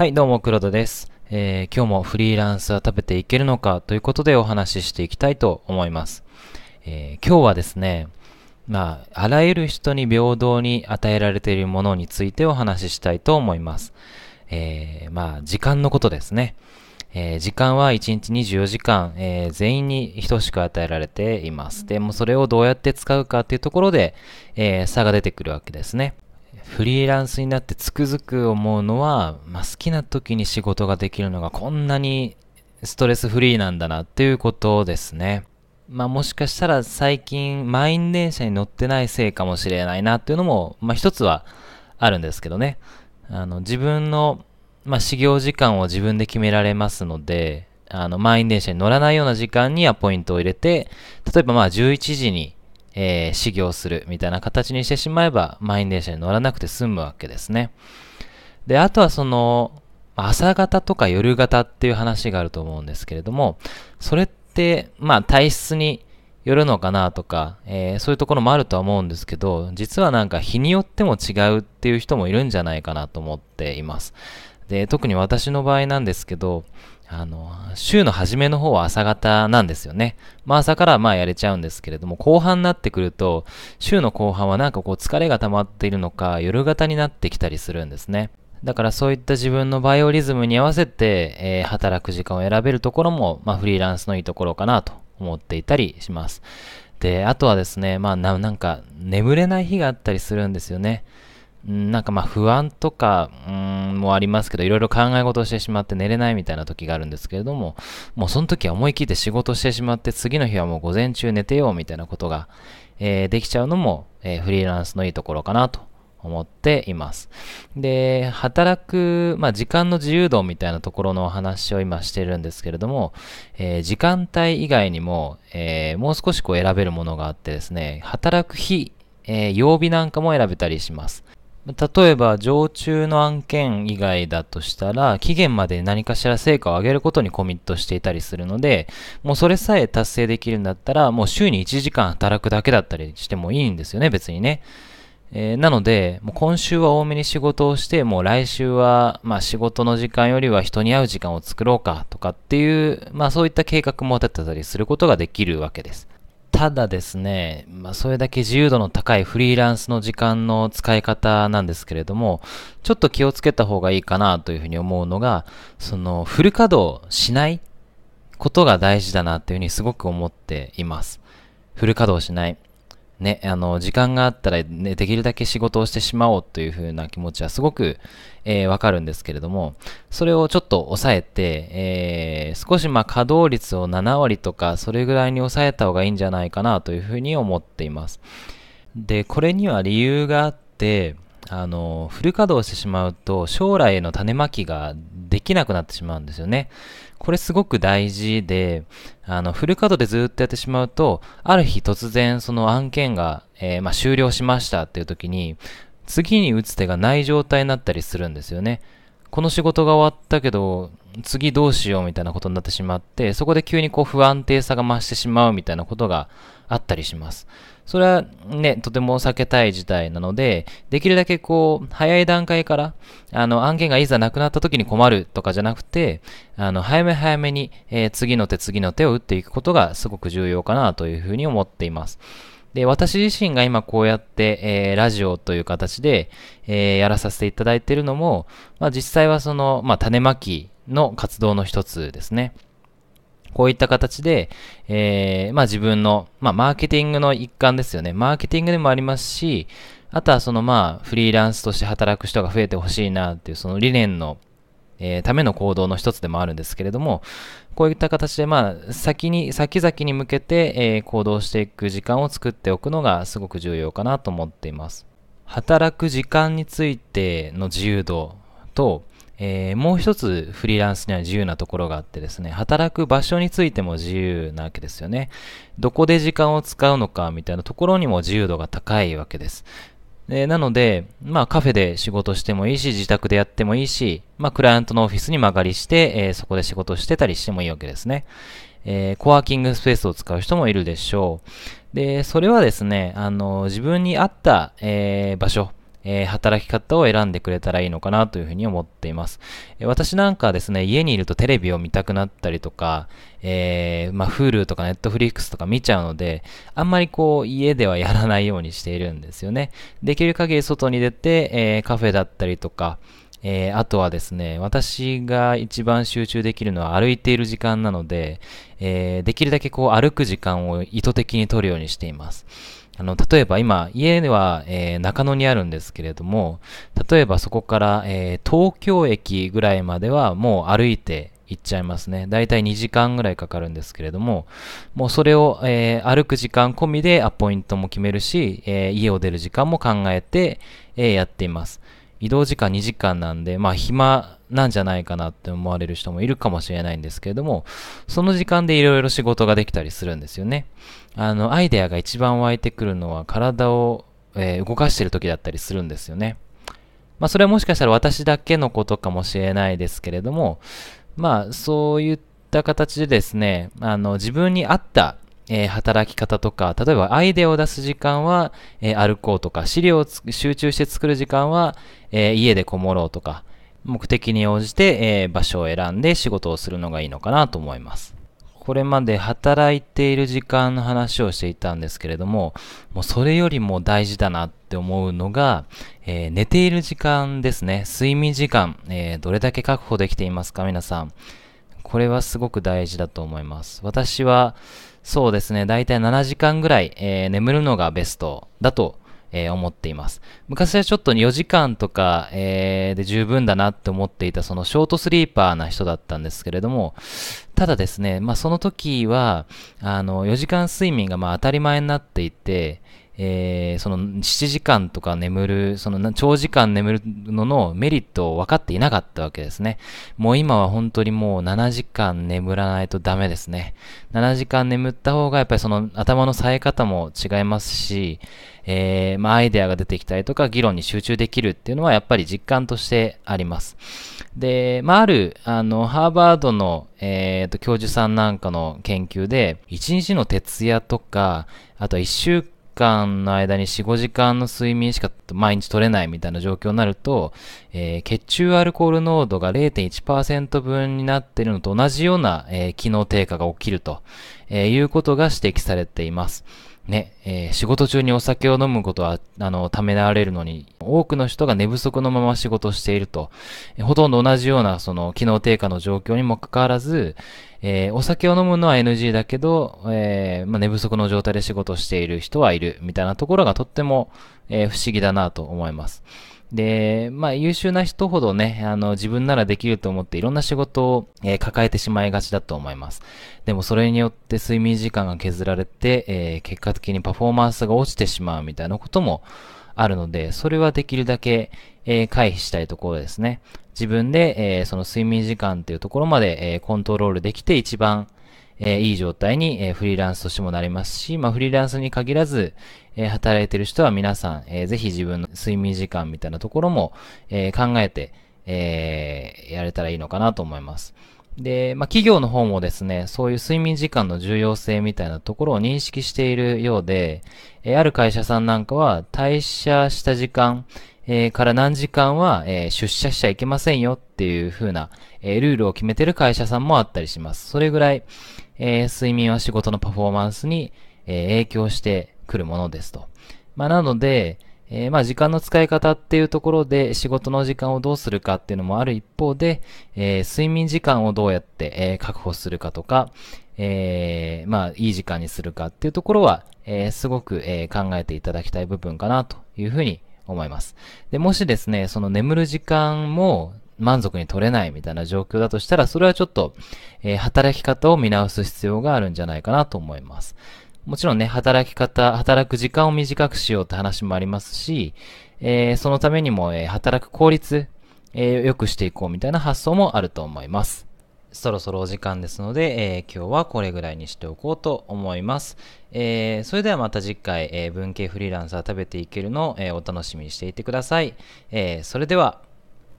はい、どうも、黒田です。えー、今日もフリーランスは食べていけるのかということでお話ししていきたいと思います。えー、今日はですね、まあ、あらゆる人に平等に与えられているものについてお話ししたいと思います。えー、まあ、時間のことですね。えー、時間は1日24時間、えー、全員に等しく与えられています。でもそれをどうやって使うかっていうところで、えー、差が出てくるわけですね。フリーランスになってつくづく思うのは、まあ、好きな時に仕事ができるのがこんなにストレスフリーなんだなっていうことですね。まあもしかしたら最近満員電車に乗ってないせいかもしれないなっていうのも、まあ一つはあるんですけどね。あの自分の、まあ、始業時間を自分で決められますので、あの満員電車に乗らないような時間にアポイントを入れて、例えばまあ11時にえー、修行するみたいな形にしてしまえば、満員電車に乗らなくて済むわけですね。で、あとはその、朝型とか夜型っていう話があると思うんですけれども、それって、まあ体質によるのかなとか、えー、そういうところもあるとは思うんですけど、実はなんか日によっても違うっていう人もいるんじゃないかなと思っています。で、特に私の場合なんですけど、あの、週の初めの方は朝方なんですよね。まあ朝からまあやれちゃうんですけれども、後半になってくると、週の後半はなんかこう疲れが溜まっているのか、夜型になってきたりするんですね。だからそういった自分のバイオリズムに合わせて、えー、働く時間を選べるところも、まあフリーランスのいいところかなと思っていたりします。で、あとはですね、まあななんか眠れない日があったりするんですよね。なんかまあ不安とか、もありますけど、いろいろ考え事をしてしまって寝れないみたいな時があるんですけれども、もうその時は思い切って仕事してしまって、次の日はもう午前中寝てようみたいなことが、えー、できちゃうのも、えー、フリーランスのいいところかなと思っています。で、働く、まあ、時間の自由度みたいなところのお話を今してるんですけれども、えー、時間帯以外にも、えー、もう少しこう選べるものがあってですね、働く日、えー、曜日なんかも選べたりします。例えば、常駐の案件以外だとしたら、期限まで何かしら成果を上げることにコミットしていたりするので、もうそれさえ達成できるんだったら、もう週に1時間働くだけだったりしてもいいんですよね、別にね。えー、なので、もう今週は多めに仕事をして、もう来週は、まあ仕事の時間よりは人に会う時間を作ろうかとかっていう、まあそういった計画も立てたりすることができるわけです。ただですね、まあ、それだけ自由度の高いフリーランスの時間の使い方なんですけれども、ちょっと気をつけた方がいいかなというふうに思うのが、そのフル稼働しないことが大事だなというふうにすごく思っています。フル稼働しない。ね、あの、時間があったら、ね、できるだけ仕事をしてしまおうというふうな気持ちはすごく、えー、わかるんですけれども、それをちょっと抑えて、えー、少しまあ稼働率を7割とか、それぐらいに抑えた方がいいんじゃないかなというふうに思っています。で、これには理由があって、あの、フル稼働してしまうと、将来への種まきができなくなってしまうんですよね。これすごく大事で、あの、フル稼働でずっとやってしまうと、ある日突然その案件が、えー、まあ、終了しましたっていう時に、次に打つ手がない状態になったりするんですよね。この仕事が終わったけど、次どうしようみたいなことになってしまって、そこで急にこう不安定さが増してしまうみたいなことがあったりします。それはね、とても避けたい事態なので、できるだけこう、早い段階から、あの、案件がいざなくなった時に困るとかじゃなくて、あの、早め早めに、えー、次の手次の手を打っていくことがすごく重要かなというふうに思っています。で、私自身が今こうやって、えー、ラジオという形で、えー、やらさせていただいているのも、まあ実際はその、まあ種まきの活動の一つですね。こういった形で、えー、まあ自分の、まあマーケティングの一環ですよね。マーケティングでもありますし、あとはそのまあフリーランスとして働く人が増えてほしいなっていうその理念の、えー、ための行動の一つでもあるんですけれども、こういった形でまあ先に、先々に向けて、えー、行動していく時間を作っておくのがすごく重要かなと思っています。働く時間についての自由度と、えー、もう一つフリーランスには自由なところがあってですね、働く場所についても自由なわけですよね。どこで時間を使うのかみたいなところにも自由度が高いわけです。え、なので、まあカフェで仕事してもいいし、自宅でやってもいいし、まあクライアントのオフィスに曲がりして、えー、そこで仕事してたりしてもいいわけですね。えー、コワーキングスペースを使う人もいるでしょう。で、それはですね、あの、自分に合った、えー、場所、えー、働き方を選んでくれたらいいのかなというふうに思っています。えー、私なんかはですね、家にいるとテレビを見たくなったりとか、えー、まあ、Hulu とか Netflix とか見ちゃうので、あんまりこう、家ではやらないようにしているんですよね。できる限り外に出て、えー、カフェだったりとか、えー、あとはですね、私が一番集中できるのは歩いている時間なので、えー、できるだけこう歩く時間を意図的に取るようにしています。あの、例えば今、家は、えー、中野にあるんですけれども、例えばそこから、えー、東京駅ぐらいまではもう歩いて行っちゃいますね。だいたい2時間ぐらいかかるんですけれども、もうそれを、えー、歩く時間込みでアポイントも決めるし、え家を出る時間も考えて、えやっています。移動時間2時間なんで、まあ暇なんじゃないかなって思われる人もいるかもしれないんですけれども、その時間でいろいろ仕事ができたりするんですよね。あの、アイデアが一番湧いてくるのは体を、えー、動かしてる時だったりするんですよね。まあそれはもしかしたら私だけのことかもしれないですけれども、まあそういった形でですね、あの自分に合ったえ、働き方とか、例えばアイデアを出す時間は、えー、歩こうとか、資料を集中して作る時間は、えー、家でこもろうとか、目的に応じて、え場所を選んで仕事をするのがいいのかなと思います。これまで働いている時間の話をしていたんですけれども、もうそれよりも大事だなって思うのが、え寝ている時間ですね。睡眠時間、えどれだけ確保できていますか皆さん。これはすごく大事だと思います。私は、そうですね、だいたい7時間ぐらい、えー、眠るのがベストだと、えー、思っています。昔はちょっと4時間とか、えー、で十分だなって思っていたそのショートスリーパーな人だったんですけれども、ただですね、まあその時は、あの、4時間睡眠がまあ当たり前になっていて、えー、その7時間とか眠る、その長時間眠るののメリットを分かっていなかったわけですね。もう今は本当にもう7時間眠らないとダメですね。7時間眠った方がやっぱりその頭の冴え方も違いますし、えー、まあアイデアが出てきたりとか議論に集中できるっていうのはやっぱり実感としてあります。で、まあある、あの、ハーバードの、えー、と、教授さんなんかの研究で、1日の徹夜とか、あとは1週間間の間に4、5時間の睡眠しか毎日取れないみたいな状況になると、えー、血中アルコール濃度が0.1%分になっているのと同じような、えー、機能低下が起きると、え、いうことが指摘されています。ね、えー、仕事中にお酒を飲むことは、あの、ためらわれるのに、多くの人が寝不足のまま仕事をしていると、えー、ほとんど同じような、その、機能低下の状況にもかかわらず、えー、お酒を飲むのは NG だけど、えまあ、寝不足の状態で仕事をしている人はいる、みたいなところがとっても、え不思議だなと思います。で、まあ優秀な人ほどね、あの自分ならできると思っていろんな仕事を、えー、抱えてしまいがちだと思います。でもそれによって睡眠時間が削られて、えー、結果的にパフォーマンスが落ちてしまうみたいなこともあるので、それはできるだけ、えー、回避したいところですね。自分で、えその睡眠時間っていうところまで、えコントロールできて一番、えー、いい状態に、えー、フリーランスとしてもなりますし、まあ、フリーランスに限らず、えー、働いてる人は皆さん、えー、ぜひ自分の睡眠時間みたいなところも、えー、考えて、えー、やれたらいいのかなと思います。で、まあ、企業の方もですね、そういう睡眠時間の重要性みたいなところを認識しているようで、えー、ある会社さんなんかは退社した時間、えー、から何時間は、えー、出社しちゃいけませんよっていう風な、えー、ルールを決めてる会社さんもあったりします。それぐらい、え睡眠は仕事のパフォーマンスに、え影響してくるものですと。まあ、なので、えー、まあ時間の使い方っていうところで仕事の時間をどうするかっていうのもある一方で、えー、睡眠時間をどうやって、えー、確保するかとか、えまあいい時間にするかっていうところは、えすごく、え考えていただきたい部分かなというふうに思います。で、もしですね、その眠る時間も満足に取れないみたいな状況だとしたら、それはちょっと、え働き方を見直す必要があるんじゃないかなと思います。もちろんね、働き方、働く時間を短くしようって話もありますし、えー、そのためにも、えー、働く効率、えー、良くしていこうみたいな発想もあると思います。そろそろお時間ですので、えー今日はこれぐらいにしておこうと思います。えーそれではまた次回、えー文系フリーランサー食べていけるのを、えお楽しみにしていてください。えそれでは、